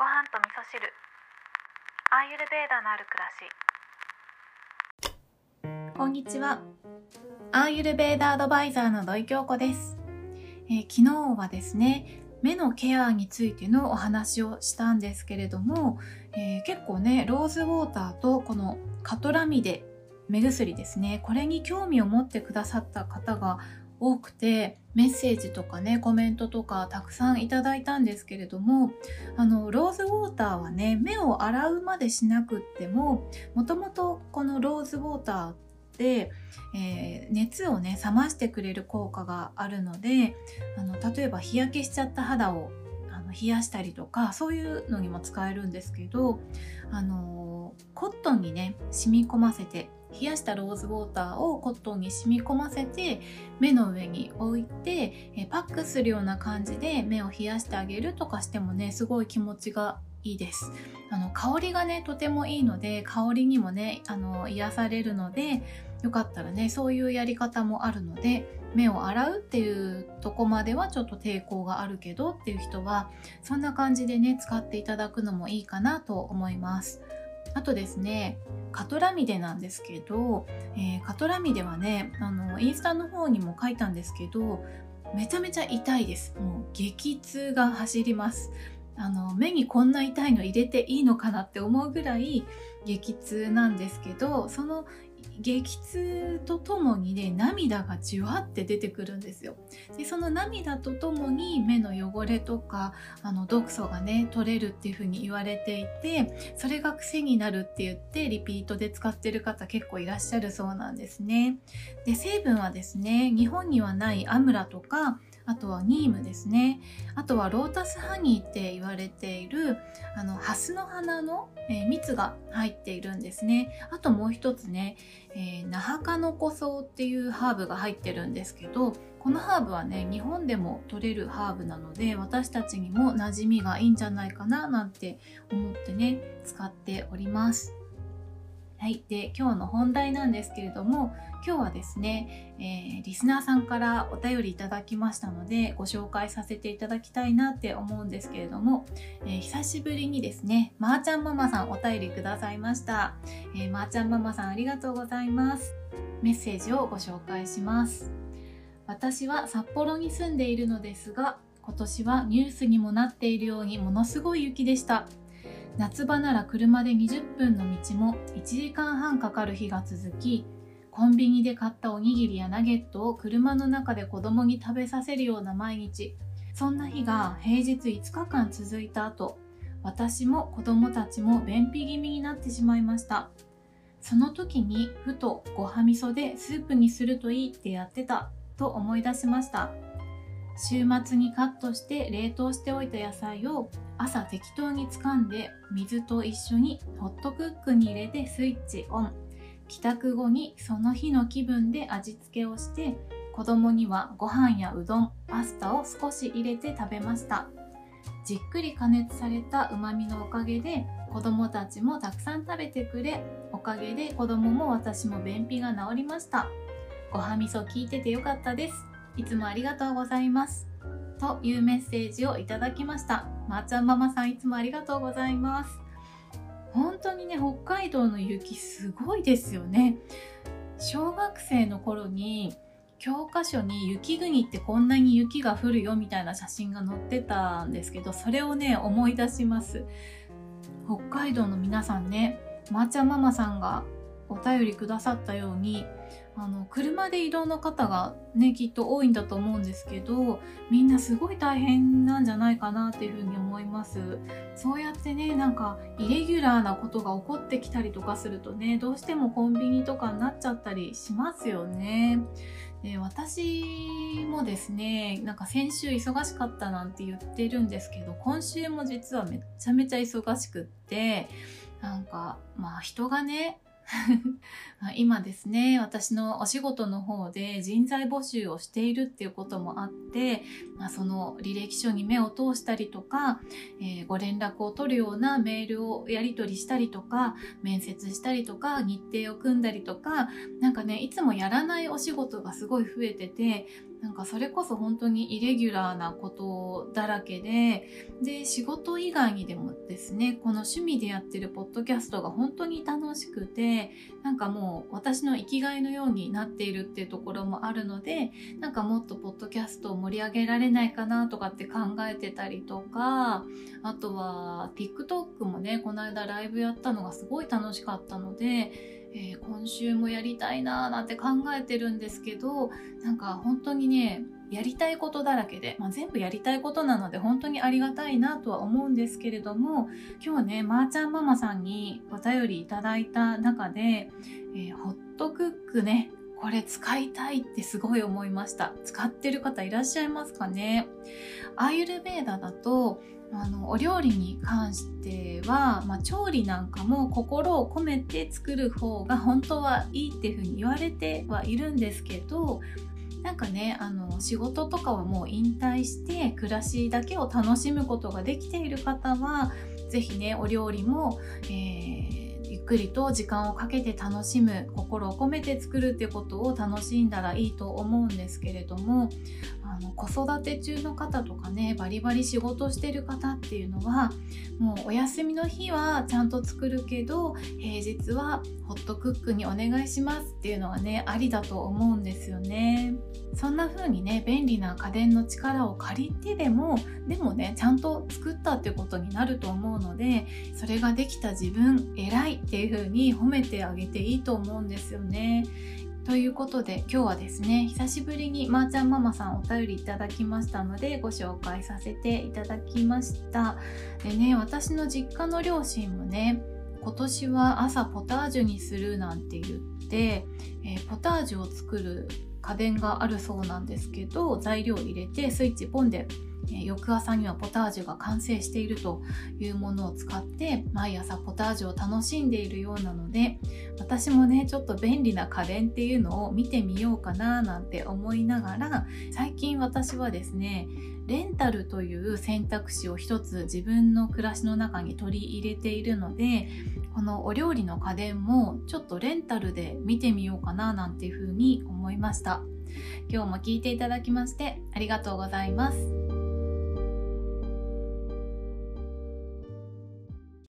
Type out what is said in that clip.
ご飯と味噌汁。アーユルベーダのある暮らし。こんにちは。アーユルベーダアドバイザーの土井京子です、えー昨日はですね、目のケアについてのお話をしたんですけれども、えー結構ね、ローズウォーターとこのカトラミデ目薬ですね、これに興味を持ってくださった方が多くて、メッセージとかね、コメントとかたくさんいただいたんですけれども、あの、ローズウォーターはね、目を洗うまでしなくっても、もともとこのローズウォーターで、えー熱をね冷ましてくれる効果があるのであの例えば日焼けしちゃった肌をあの冷やしたりとかそういうのにも使えるんですけど、あのコットンにね染み込ませて冷やしたローズウォーターをコットンに染み込ませて目の上に置いて、えパックするような感じで目を冷やしてあげるとかしてもねすごい気持ちがいいです。あの香りがねとてもいいので香りにもねあの癒されるのでよかったらねそういうやり方もあるので目を洗うっていうとこまではちょっと抵抗があるけどっていう人はそんな感じでね使っていただくのもいいかなと思います。あとですねカトラミデなんですけど、えーカトラミデはねあのインスタの方にも書いたんですけどめちゃめちゃ痛いです。もう激痛が走ります。あの目にこんな痛いの入れていいのかなって思うぐらい激痛なんですけどその激痛とともにね涙がじわって出てくるんですよ。でその涙とともに目の汚れとかあの毒素がね取れるっていう風に言われていてそれが癖になるって言ってリピートで使ってる方結構いらっしゃるそうなんですね。で成分はですね日本にはないアムラとかあとはニームですね。あとはロータスハニーって言われているあのハスの花の、えー蜜が入っているんですね。あともう一つね、えーナハカノコソウっていうハーブが入ってるんですけどこのハーブはね日本でも取れるハーブなので私たちにも馴染みがいいんじゃないかななんて思ってね使っております。はい。で、今日の本題なんですけれども、今日はですね、えーリスナーさんからお便りいただきましたので、ご紹介させていただきたいなって思うんですけれども、えー久しぶりにですね、まー、ちゃんママさんお便りくださいました。えーまー、ちゃんママさんありがとうございます。メッセージをご紹介します。私は札幌に住んでいるのですが、今年はニュースにもなっているようにものすごい雪でした。夏場なら車で20分の道も1時間半かかる日が続きコンビニで買ったおにぎりやナゲットを車の中で子供に食べさせるような毎日。そんな日が平日5日間続いた後私も子供たちも便秘気味になってしまいました。その時にふとごはみそでスープにするといいってやってたと思い出しました。週末にカットして冷凍しておいた野菜を朝適当に掴んで水と一緒にホットクックに入れてスイッチオン。帰宅後にその日の気分で味付けをして子供にはご飯やうどんパスタを少し入れて食べました。じっくり加熱されたうまみのおかげで子供たちもたくさん食べてくれおかげで子供も私も便秘が治りました。ごはみそ聞いててよかったです。いつもありがとうございます。というメッセージをいただきました。まー、ちゃんママさんいつもありがとうございます。本当にね北海道の雪すごいですよね。小学生の頃に教科書に雪国ってこんなに雪が降るよみたいな写真が載ってたんですけどそれをね思い出します。北海道の皆さんねまー、ちゃんママさんがお便りくださったようにあの車で移動の方がねきっと多いんだと思うんですけどみんなすごい大変なんじゃないかなっていうふうに思います。そうやってねなんかイレギュラーなことが起こってきたりとかするとねどうしてもコンビニとかになっちゃったりしますよね。で私もですねなんか先週忙しかったなんて言ってるんですけど今週も実はめちゃめちゃ忙しくってなんかまあ人がね 今ですね私のお仕事の方で人材募集をしているっていうこともあって、まあ、その履歴書に目を通したりとか、えーご連絡を取るようなメールをやり取りしたりとか面接したりとか日程を組んだりとかなんかねいつもやらないお仕事がすごい増えててなんかそれこそ本当にイレギュラーなことだらけでで仕事以外にでもですねこの趣味でやってるポッドキャストが本当に楽しくてなんかもう私の生きがいのようになっているっていうところもあるのでなんかもっとポッドキャストを盛り上げられないかなとかって考えてたりとかあとは TikTok もねこの間ライブやったのがすごい楽しかったのでえー、今週もやりたいなーなんて考えてるんですけどなんか本当にねやりたいことだらけで、まあ、全部やりたいことなので本当にありがたいなとは思うんですけれども今日ねまー、ちゃんママさんにお便りいただいた中で、えー、ホットクックねこれ使いたいってすごい思いました。使ってる方いらっしゃいますかね？アーユルベーダだとあのお料理に関しては、まあ、調理なんかも心を込めて作る方が本当はいいっていうふうに言われてはいるんですけどなんかねあの仕事とかはもう引退して暮らしだけを楽しむことができている方は是非ねお料理も、えーゆっくりと時間をかけて楽しむ心を込めて作るってことを楽しんだらいいと思うんですけれどもの子育て中の方とかねバリバリ仕事してる方っていうのはもうお休みの日はちゃんと作るけど平日はホットクックにお願いしますっていうのはねありだと思うんですよね。そんな風にね便利な家電の力を借りてでもでもねちゃんと作ったってことになると思うのでそれができた自分偉いっていう風に褒めてあげていいと思うんですよね。ということで今日はですね久しぶりにまーちゃんママさんお便りいただきましたのでご紹介させていただきました。でね私の実家の両親もね今年は朝ポタージュにするなんて言って、えー、ポタージュを作る家電があるそうなんですけど材料入れてスイッチポンで翌朝にはポタージュが完成しているというものを使って毎朝ポタージュを楽しんでいるようなので私もねちょっと便利な家電っていうのを見てみようかななんて思いながら最近私はですねレンタルという選択肢を一つ自分の暮らしの中に取り入れているのでこのお料理の家電もちょっとレンタルで見てみようかななんていうふうに思いました。今日も聞いていただきましてありがとうございます。